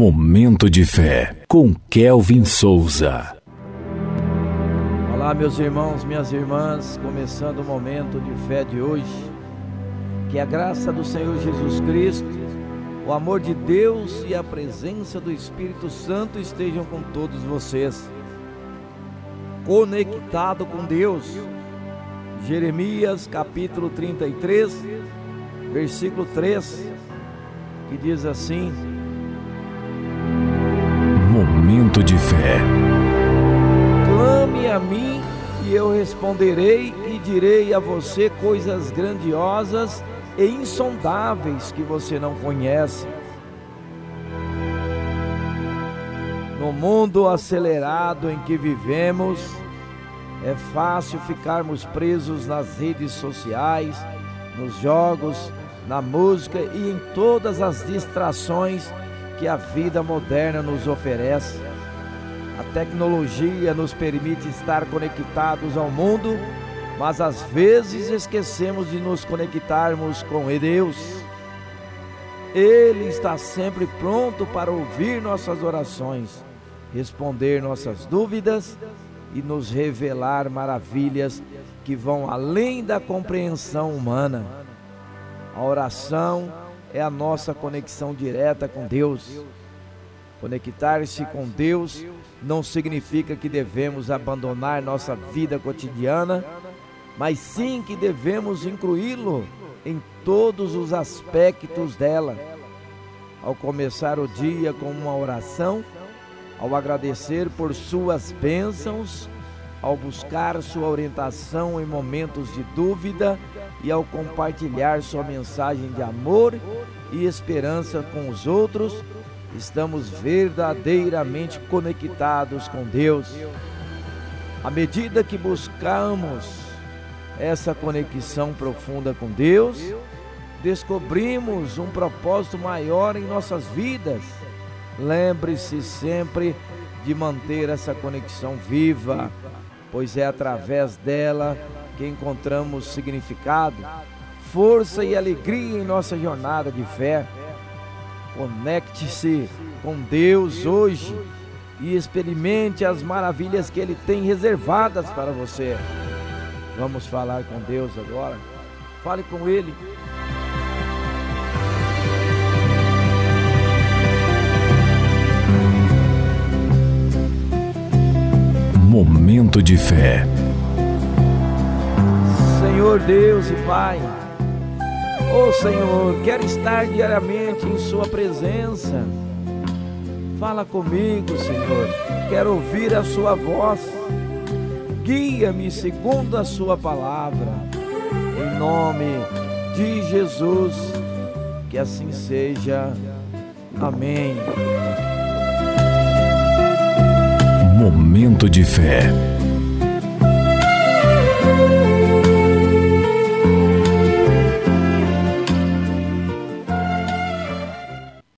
Momento de fé com Kelvin Souza. Olá, meus irmãos, minhas irmãs, começando o momento de fé de hoje. Que a graça do Senhor Jesus Cristo, o amor de Deus e a presença do Espírito Santo estejam com todos vocês. Conectado com Deus. Jeremias capítulo 33, versículo 3, que diz assim: Momento de fé. Clame a mim e eu responderei e direi a você coisas grandiosas e insondáveis que você não conhece. No mundo acelerado em que vivemos, é fácil ficarmos presos nas redes sociais, nos jogos, na música e em todas as distrações que a vida moderna nos oferece. A tecnologia nos permite estar conectados ao mundo, mas às vezes esquecemos de nos conectarmos com Deus. Ele está sempre pronto para ouvir nossas orações, responder nossas dúvidas e nos revelar maravilhas que vão além da compreensão humana. A oração é a nossa conexão direta com Deus. Conectar-se com Deus não significa que devemos abandonar nossa vida cotidiana, mas sim que devemos incluí-lo em todos os aspectos dela. Ao começar o dia com uma oração, ao agradecer por suas bênçãos, ao buscar sua orientação em momentos de dúvida e ao compartilhar sua mensagem de amor e esperança com os outros, estamos verdadeiramente conectados com Deus. À medida que buscamos essa conexão profunda com Deus, descobrimos um propósito maior em nossas vidas. Lembre-se sempre de manter essa conexão viva pois é através dela que encontramos significado, força e alegria em nossa jornada de fé. Conecte-se com Deus hoje e experimente as maravilhas que Ele tem reservadas para você. Vamos falar com Deus agora. Fale com Ele. Momento de fé. Senhor Deus e Pai, oh Senhor, quero estar diariamente em Sua presença. Fala comigo, Senhor, quero ouvir a Sua voz. Guia-me segundo a Sua palavra. Em nome de Jesus, que assim seja. Amém. Momento de fé.